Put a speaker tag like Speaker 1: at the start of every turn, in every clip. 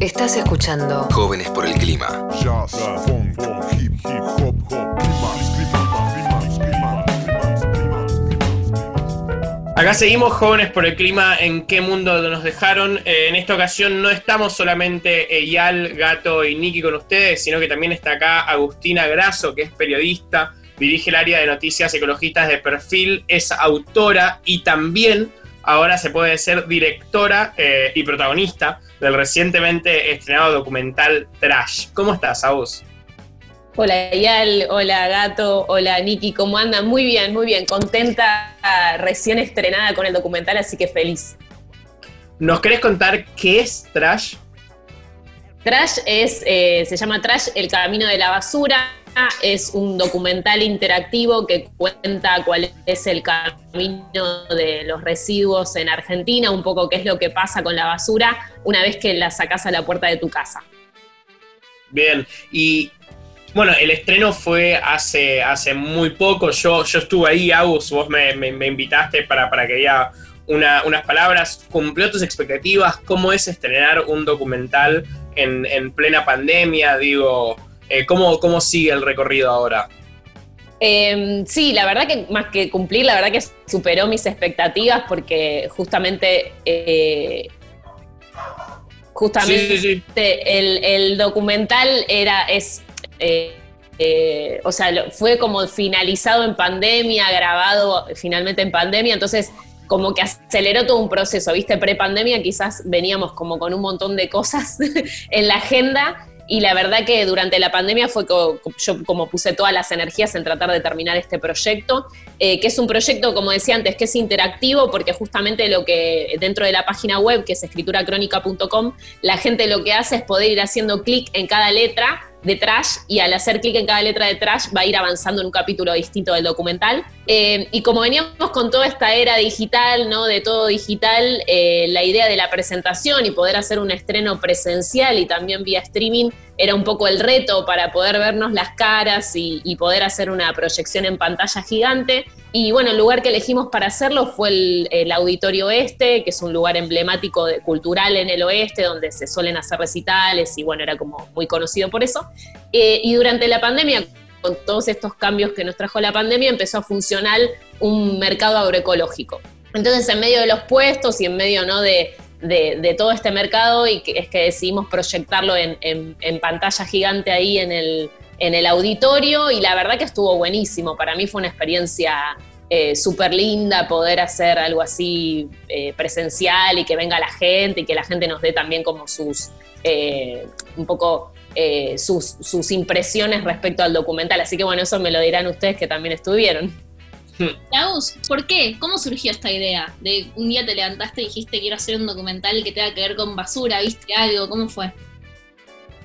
Speaker 1: Estás escuchando
Speaker 2: Jóvenes por el Clima.
Speaker 3: Jazz, funk, hip, hip, hop, hop.
Speaker 4: Acá seguimos jóvenes por el clima, en qué mundo nos dejaron. Eh, en esta ocasión no estamos solamente Eyal, Gato y Nicky con ustedes, sino que también está acá Agustina Grasso, que es periodista, dirige el área de noticias ecologistas de perfil, es autora y también ahora se puede ser directora eh, y protagonista del recientemente estrenado documental Trash. ¿Cómo estás, Agus?
Speaker 5: Hola Yal, hola Gato, hola Niki, ¿cómo andan? Muy bien, muy bien, contenta, recién estrenada con el documental, así que feliz.
Speaker 4: ¿Nos querés contar qué es Trash?
Speaker 5: Trash es, eh, se llama Trash, el camino de la basura, es un documental interactivo que cuenta cuál es el camino de los residuos en Argentina, un poco qué es lo que pasa con la basura una vez que la sacas a la puerta de tu casa.
Speaker 4: Bien, y bueno, el estreno fue hace, hace muy poco. Yo, yo estuve ahí, Agus, vos me, me- invitaste para, para que diga una- unas palabras. ¿Cumplió tus expectativas? ¿Cómo es estrenar un documental en, en plena pandemia? Digo, eh, ¿cómo, ¿cómo sigue el recorrido ahora?
Speaker 5: Eh, sí, la verdad que más que cumplir, la verdad que superó mis expectativas porque justamente, eh, justamente
Speaker 4: Sí, sí, sí.
Speaker 5: el, el documental era, es, eh, o sea, fue como finalizado en pandemia, grabado finalmente en pandemia, entonces como que aceleró todo un proceso, ¿viste? Pre-pandemia quizás veníamos como con un montón de cosas en la agenda y la verdad que durante la pandemia fue co- yo como puse todas las energías en tratar de terminar este proyecto, eh, que es un proyecto, como decía antes, que es interactivo porque justamente lo que dentro de la página web, que es escrituracrónica.com, la gente lo que hace es poder ir haciendo clic en cada letra de Trash y al hacer clic en cada letra de Trash va a ir avanzando en un capítulo distinto del documental. Eh, y como veníamos con toda esta era digital, ¿no? De todo digital, eh, la idea de la presentación y poder hacer un estreno presencial y también vía streaming era un poco el reto para poder vernos las caras y, poder hacer una proyección en pantalla gigante. Y bueno, el lugar que elegimos para hacerlo fue el, Auditorio Oeste, que es un lugar emblemático cultural en el oeste, donde se suelen hacer recitales y bueno, era como muy conocido por eso. Eh, y durante la pandemia, con todos estos cambios que nos trajo la pandemia, empezó a funcionar un mercado agroecológico. Entonces, en medio de los puestos y en medio ¿no? de, de- todo este mercado, y que, es que decidimos proyectarlo en, en- en pantalla gigante ahí en el, en el auditorio, y la verdad que estuvo buenísimo. Para mí fue una experiencia eh, súper linda poder hacer algo así eh, presencial y que venga la gente y que la gente nos dé también como sus, eh, un poco eh, sus, sus impresiones respecto al documental. Así que bueno, eso me lo dirán ustedes que también estuvieron.
Speaker 6: Laus, ¿por qué? ¿Cómo surgió esta idea? De un día te levantaste y dijiste quiero hacer un documental que tenga que ver con basura, ¿viste algo? ¿Cómo fue?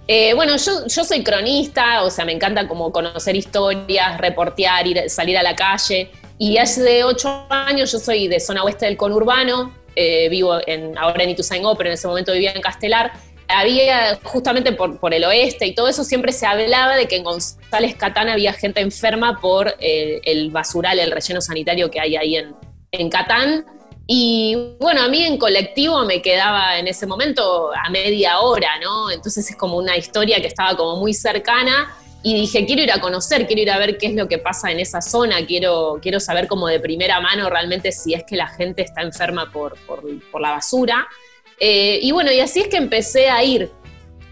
Speaker 5: Eh, bueno, yo, yo soy cronista, o sea, me encanta como conocer historias, reportear, ir, salir a la calle. Y hace ocho años yo soy de zona oeste del conurbano, eh, vivo en, ahora en Ituzaingó, pero en ese momento vivía en Castelar. Había, justamente por, por el oeste y todo eso, siempre se hablaba de que en González Catán había gente enferma por eh, el basural, el relleno sanitario que hay ahí en, en Catán. Y bueno, a mí en colectivo me quedaba en ese momento a media hora, ¿no? Entonces es como una historia que estaba como muy cercana y dije, quiero ir a conocer, quiero ir a ver qué es lo que pasa en esa zona, quiero, quiero saber como de primera mano realmente si es que la gente está enferma por, por, por la basura. Eh, y bueno, y así es que empecé a ir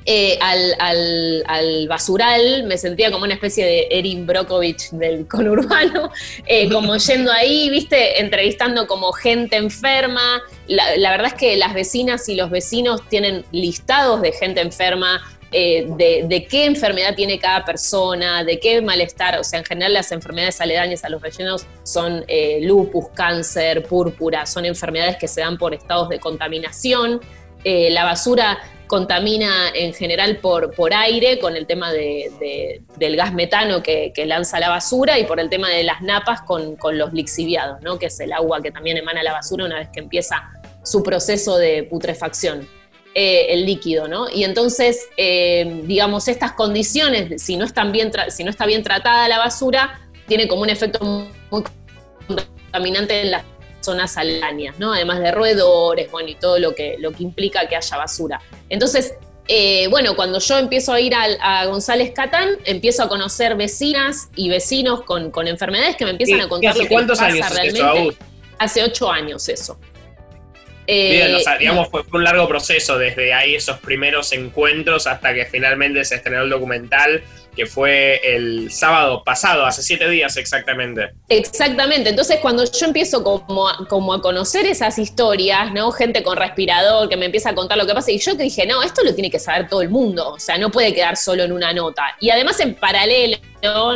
Speaker 5: eh, al, al- al basural, me sentía como una especie de Erin Brockovich del conurbano, eh, como yendo ahí, viste, entrevistando como gente enferma. La, la verdad es que las vecinas y los vecinos tienen listados de gente enferma, eh, de, qué enfermedad tiene cada persona, de qué malestar, o sea, en general las enfermedades aledañas a los rellenos son eh, lupus, cáncer, púrpura, son enfermedades que se dan por estados de contaminación. Eh, la basura contamina en general por, por aire con el tema de- de- del gas metano que, que lanza la basura y por el tema de las napas con, con los lixiviados, ¿no? que es el agua que también emana la basura una vez que empieza su proceso de putrefacción, eh, el líquido. ¿no? Y entonces, eh, digamos, estas condiciones, si no, están bien tra- si no está bien tratada la basura, tiene como un efecto muy contaminante en las zonas aledañas, ¿no? Además de roedores, bueno, y todo lo que, lo que implica que haya basura. Entonces, eh, bueno, cuando yo empiezo a ir a, González Catán, empiezo a conocer vecinas y vecinos con, con enfermedades que me empiezan a
Speaker 4: ¿Y
Speaker 5: contar
Speaker 4: ¿Hace
Speaker 5: lo que
Speaker 4: cuántos
Speaker 5: pasa
Speaker 4: años
Speaker 5: realmente.
Speaker 4: eso?
Speaker 5: Hace ocho años eso.
Speaker 4: Bien,
Speaker 5: Eh,
Speaker 4: o sea, digamos, fue fue un largo proceso desde ahí esos primeros encuentros hasta que finalmente se estrenó el documental, que fue el sábado pasado, hace siete días exactamente.
Speaker 5: Exactamente, entonces cuando yo empiezo como a, como a conocer esas historias, ¿no? Gente con respirador que me empieza a contar lo que pasa, y yo que dije, no, esto lo tiene que saber todo el mundo, o sea, no puede quedar solo en una nota. Y además en paralelo,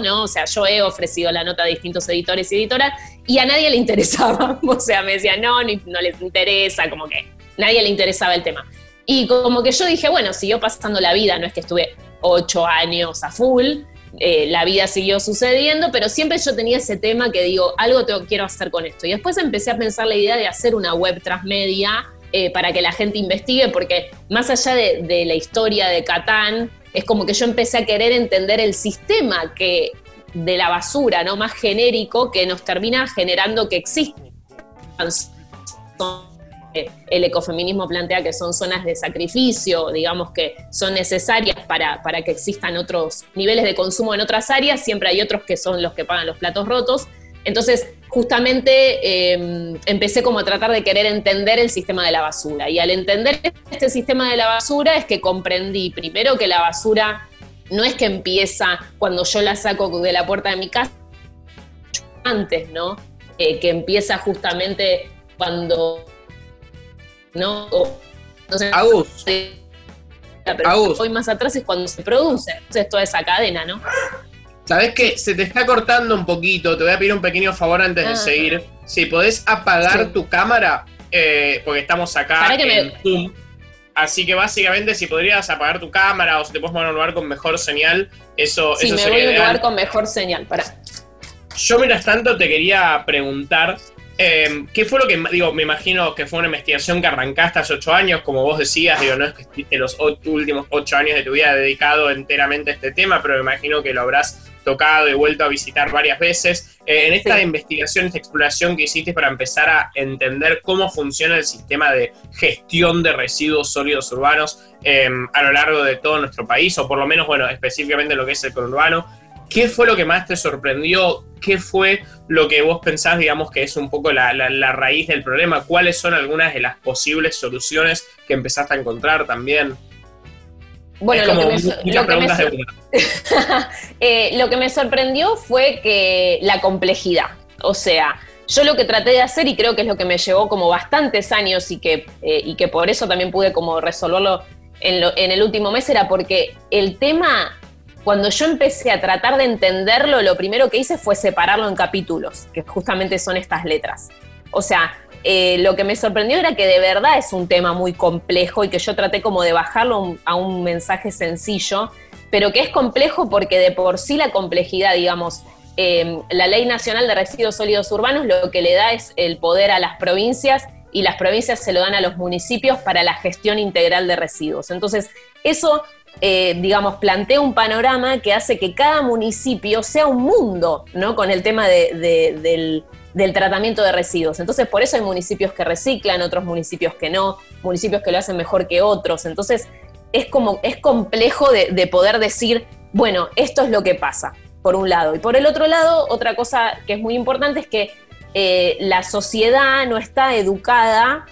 Speaker 5: ¿no? O sea, yo he ofrecido la nota a distintos editores y editoras, y a nadie le interesaba, o sea, me decían, no, ni- no les interesa, como que nadie le interesaba el tema. Y como que yo dije, bueno, siguió pasando la vida, no es que estuve ocho años a full, eh, la vida siguió sucediendo, pero siempre yo tenía ese tema que digo, algo tengo, quiero hacer con esto. Y después empecé a pensar la idea de hacer una web transmedia eh, para que la gente investigue, porque más allá de, la historia de Catán, es como que yo empecé a querer entender el sistema que de la basura, ¿no? Más genérico que nos termina generando que existan el ecofeminismo plantea que son zonas de sacrificio, digamos que son necesarias para, para que existan otros niveles de consumo en otras áreas, siempre hay otros que son los que pagan los platos rotos. Entonces, justamente eh, empecé como a tratar de querer entender el sistema de la basura. Y al entender este sistema de la basura es que comprendí primero que la basura no es que empieza cuando yo la saco de la puerta de mi casa, antes, ¿no? Eh, que empieza justamente cuando ¿no? O- entonces,
Speaker 4: Agus,
Speaker 5: pero
Speaker 4: Agus.
Speaker 5: hoy más atrás es cuando se produce, entonces toda esa cadena, ¿no?
Speaker 4: ¿sabés qué? Se te está cortando un poquito, te voy a pedir un pequeño favor antes de
Speaker 5: Ah.
Speaker 4: seguir. Si podés apagar
Speaker 5: Sí.
Speaker 4: tu cámara, eh, porque estamos acá
Speaker 5: que me-
Speaker 4: en Zoom. Así que básicamente si podrías apagar tu cámara o si te puedes poner en un lugar con mejor señal, eso,
Speaker 5: Sí,
Speaker 4: eso
Speaker 5: me
Speaker 4: sería
Speaker 5: voy a un lugar con mejor señal, para.
Speaker 4: Yo, mientras tanto, te quería preguntar, eh, ¿qué fue lo que, digo, me imagino que fue una investigación que arrancaste hace ocho años, como vos decías, digo, no es que estuviste los últimos ocho años de tu vida dedicado enteramente a este tema, pero me imagino que lo habrás tocado y vuelto a visitar varias veces. Eh, en esta
Speaker 5: Sí.
Speaker 4: investigación, esta exploración que hiciste para empezar a entender cómo funciona el sistema de gestión de residuos sólidos urbanos eh, a lo largo de todo nuestro país, o por lo menos, bueno, específicamente lo que es el conurbano, ¿Qué fue lo que más te sorprendió? ¿Qué fue lo que vos pensás, digamos, que es un poco la, la- la raíz del problema? ¿Cuáles son algunas de las posibles soluciones que empezaste a encontrar también?
Speaker 5: Bueno, lo que, me,
Speaker 4: muchas
Speaker 5: lo, que me, sor- eh, lo que me sorprendió fue que la complejidad. O sea, yo lo que traté de hacer, y creo que es lo que me llevó como bastantes años y que, eh, y que por eso también pude como resolverlo en, lo- en el último mes, era porque el tema, cuando yo empecé a tratar de entenderlo, lo primero que hice fue separarlo en capítulos, que justamente son estas letras. O sea, eh, lo que me sorprendió era que de verdad es un tema muy complejo y que yo traté como de bajarlo a un- mensaje sencillo, pero que es complejo porque de por sí la complejidad, digamos, eh, la Ley Nacional de Residuos Sólidos Urbanos lo que le da es el poder a las provincias y las provincias se lo dan a los municipios para la gestión integral de residuos. Entonces, eso, eh, digamos, plantea un panorama que hace que cada municipio sea un mundo, ¿no? Con el tema de- de- del, tratamiento de residuos. Entonces, por eso hay municipios que reciclan, otros municipios que no, municipios que lo hacen mejor que otros. Entonces, es como, es complejo de poder decir, bueno, esto es lo que pasa, por un lado. Y por el otro lado, otra cosa que es muy importante es que eh, la sociedad no está educada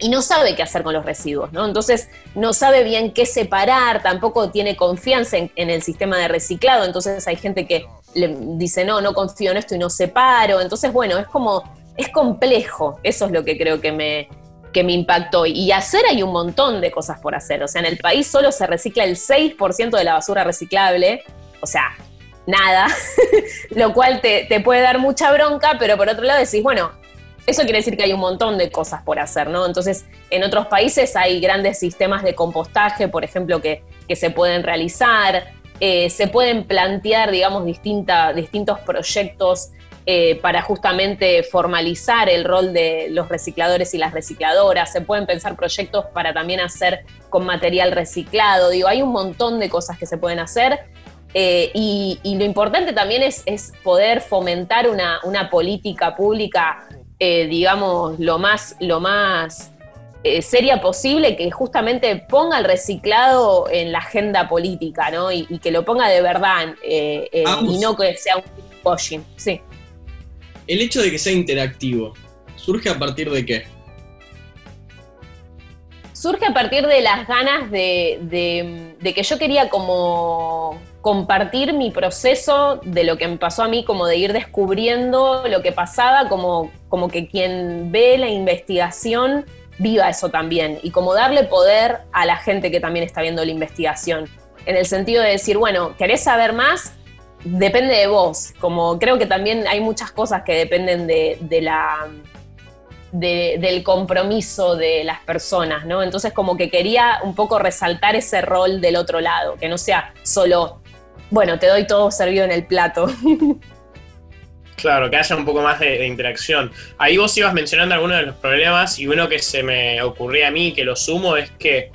Speaker 5: y no sabe qué hacer con los residuos, ¿no? Entonces no sabe bien qué separar, tampoco tiene confianza en, el sistema de reciclado, entonces hay gente que le dice, no, no confío en esto y no separo, entonces bueno, es como, es complejo, eso es lo que creo que me, que me impactó. Y hacer hay un montón de cosas por hacer, o sea, en el país solo se recicla el 6% de la basura reciclable, o sea, nada, lo cual te, te puede dar mucha bronca, pero por otro lado decís, bueno, eso quiere decir que hay un montón de cosas por hacer, ¿no? Entonces, en otros países hay grandes sistemas de compostaje, por ejemplo, que, que se pueden realizar, eh, se pueden plantear, digamos, distintos proyectos eh, para justamente formalizar el rol de los recicladores y las recicladoras, se pueden pensar proyectos para también hacer con material reciclado, digo, hay un montón de cosas que se pueden hacer. Eh, y, y lo importante también es, es poder fomentar una, una política pública, eh, digamos, lo más, lo más eh, seria posible que justamente ponga el reciclado en la agenda política, ¿no? Y, y que lo ponga de verdad y no que sea un washing. Sí.
Speaker 1: El hecho de que sea interactivo, ¿surge a partir de qué?
Speaker 5: surge a partir de las ganas de, de- de que yo quería como compartir mi proceso de lo que me pasó a mí, como de ir descubriendo lo que pasaba, como, como que quien ve la investigación viva eso también y como darle poder a la gente que también está viendo la investigación. En el sentido de decir, bueno, ¿querés saber más? Depende de vos. Como creo que también hay muchas cosas que dependen de, de la de- del compromiso de las personas, ¿no? Entonces como que quería un poco resaltar ese rol del otro lado, que no sea solo, bueno, te doy todo servido en el plato.
Speaker 4: Claro, que haya un poco más de, interacción. Ahí vos ibas mencionando algunos de los problemas y uno que se me ocurría a mí, que lo sumo, es que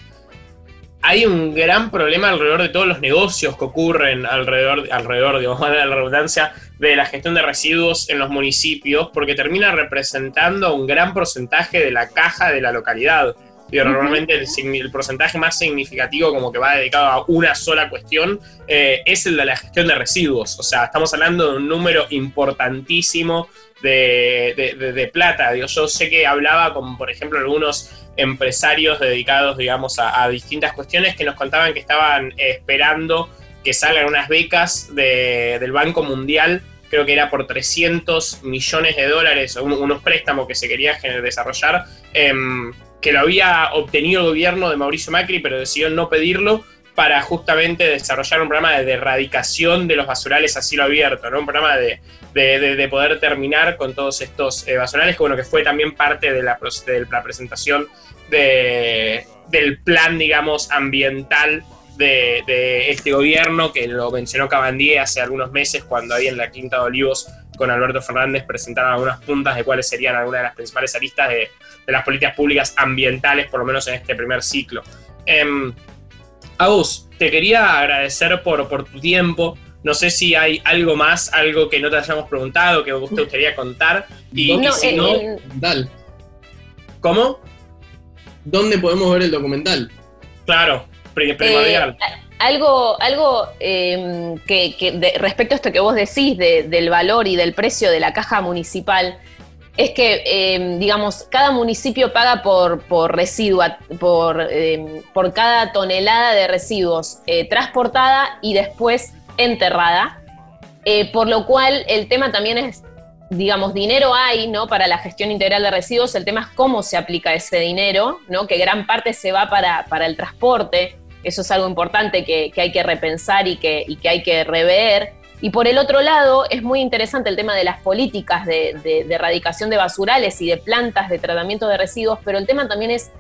Speaker 4: hay un gran problema alrededor de todos los negocios que ocurren alrededor, alrededor digamos, de la redundancia, de la gestión de residuos en los municipios, porque termina representando un gran porcentaje de la caja de la localidad. Digo,
Speaker 5: Ujú.
Speaker 4: Normalmente el, porcentaje más significativo, como que va dedicado a una sola cuestión, eh, es el de la gestión de residuos. O sea, estamos hablando de un número importantísimo de, de- de- de plata. Digo, yo sé que hablaba con, por ejemplo, algunos empresarios dedicados, digamos, a, a distintas cuestiones que nos contaban que estaban esperando que salgan unas becas de- del Banco Mundial, creo que era por 300 millones de dólares, un- unos préstamos que se quería gener- desarrollar, em, que lo había obtenido el gobierno de Mauricio Macri, pero decidió no pedirlo para justamente desarrollar un programa de erradicación de los basurales a cielo abierto, ¿no? Un programa de, de- de- de poder terminar con todos estos eh, basurales, que bueno, que fue también parte de la, de presentación de- del plan, digamos, ambiental de, de este gobierno, que lo mencionó Cabandier hace algunos meses, cuando ahí en la Quinta de Olivos con Alberto Fernández presentaron algunas puntas de cuáles serían algunas de las principales aristas de, de las políticas públicas ambientales, por lo menos en este primer ciclo. Em, Agus, te quería agradecer por, por tu tiempo. No sé si hay algo más, algo que no te hayamos preguntado, que te gustaría contar. Y, si
Speaker 5: eh,
Speaker 4: no,
Speaker 5: eh,
Speaker 1: Documental.
Speaker 4: ¿cómo?
Speaker 1: ¿Dónde podemos ver el documental?
Speaker 4: Claro, pri- primordial.
Speaker 5: Eh, algo algo eh, que, que de- respecto a esto que vos decís de- del valor y del precio de la caja municipal, es que, eh, digamos, cada municipio paga por, por residuo, por, eh, por cada tonelada de residuos eh, transportada y después enterrada, eh, por lo cual el tema también es, digamos, dinero hay, ¿no? Para la gestión integral de residuos, el tema es cómo se aplica ese dinero, ¿no? Que gran parte se va para, para el transporte, eso es algo importante que, que hay que repensar y que, y que hay que rever. Y por el otro lado, es muy interesante el tema de las políticas de, de- erradicación de basurales y de plantas de tratamiento de residuos, pero el tema también es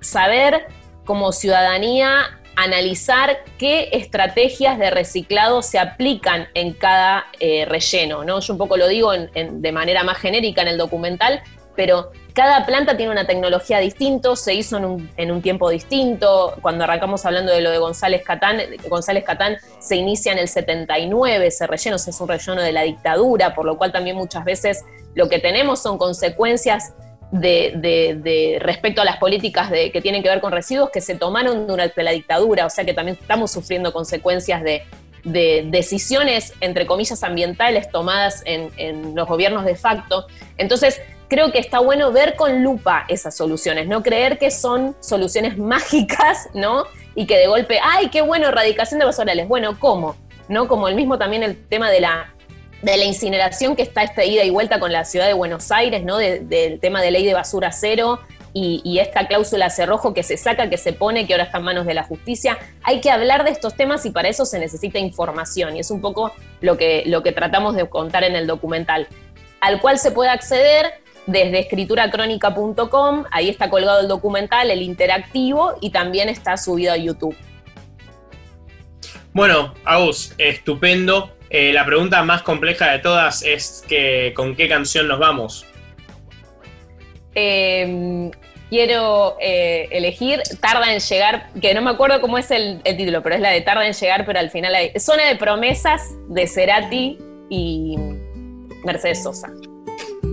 Speaker 5: saber como ciudadanía analizar qué estrategias de reciclado se aplican en cada eh, relleno, ¿no? Yo un poco lo digo de manera más genérica en el documental, pero cada planta tiene una tecnología distinta, se hizo en un, tiempo distinto. Cuando arrancamos hablando de lo de González Catán, González Catán se inicia en el 79, ese relleno es un relleno de la dictadura, por lo cual también muchas veces lo que tenemos son consecuencias de, respecto a las políticas que tienen que ver con residuos que se tomaron durante la dictadura, o sea que también estamos sufriendo consecuencias de, de decisiones, entre comillas, ambientales tomadas en los gobiernos de facto. Entonces, creo que está bueno ver con lupa esas soluciones, no creer que son soluciones mágicas, ¿no? Y que de golpe, ay, qué bueno, erradicación de basurales. Bueno, ¿cómo? ¿No? Como el mismo también el tema de la de la incineración que está esta ida y vuelta con la ciudad de Buenos Aires, ¿no? De- del tema de ley de basura cero y, y esta cláusula cerrojo que se saca, que se pone, que ahora está en manos de la justicia. Hay que hablar de estos temas y para eso se necesita información y es un poco lo que, lo que tratamos de contar en el documental, al cual se puede acceder desde escrituracrónica.com, ahí está colgado el documental, el interactivo y también está subido a YouTube.
Speaker 4: Bueno, Agus, estupendo. Eh, la pregunta más compleja de todas es que ¿con qué canción nos vamos?
Speaker 5: Eh, quiero eh, elegir Tarda en llegar, que no me acuerdo cómo es el, el título, pero es la de Tarda en llegar, pero al final hay Zona de promesas de Cerati y Mercedes Sosa.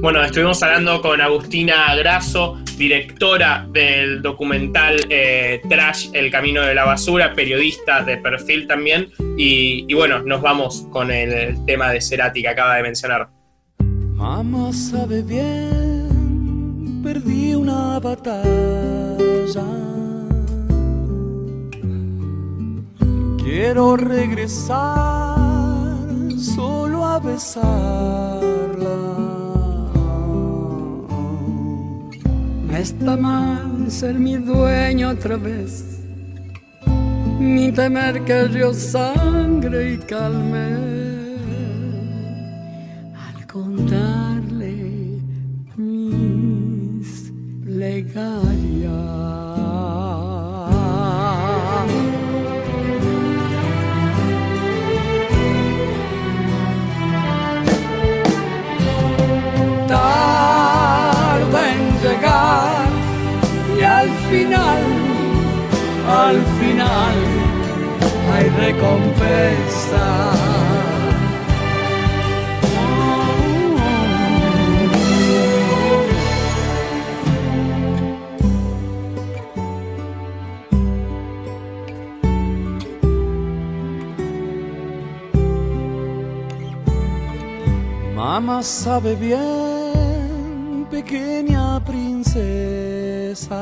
Speaker 4: Bueno, estuvimos hablando con Agustina Grasso, directora del documental eh, Trash, El Camino de la Basura, periodista de perfil también. Y, bueno, nos vamos con el, el tema de Cerati que acaba de mencionar.
Speaker 2: Mamá sabe bien, perdí una batalla. Quiero regresar solo a besarla.
Speaker 7: Está mal ser mi dueño otra vez, ni temer que yo sangre y calme. Al final hay recompensa.
Speaker 2: Mamá sabe bien, pequeña princesa.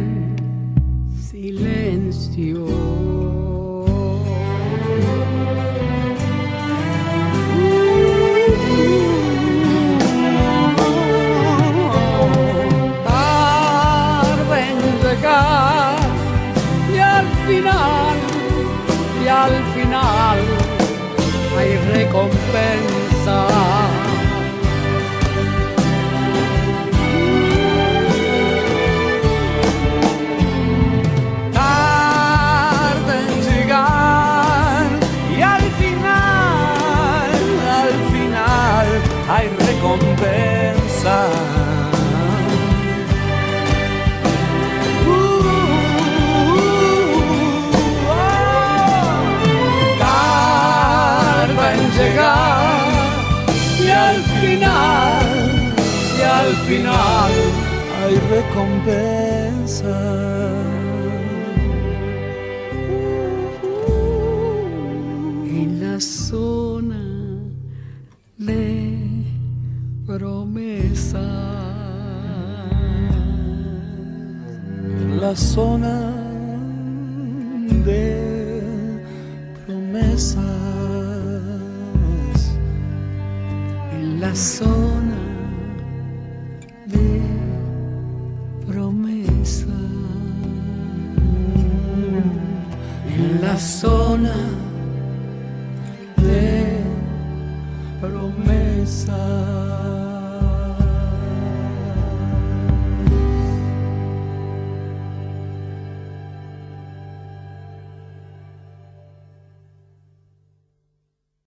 Speaker 7: final, y al final hay recompensa. La zona de
Speaker 2: promesas.
Speaker 7: En la zona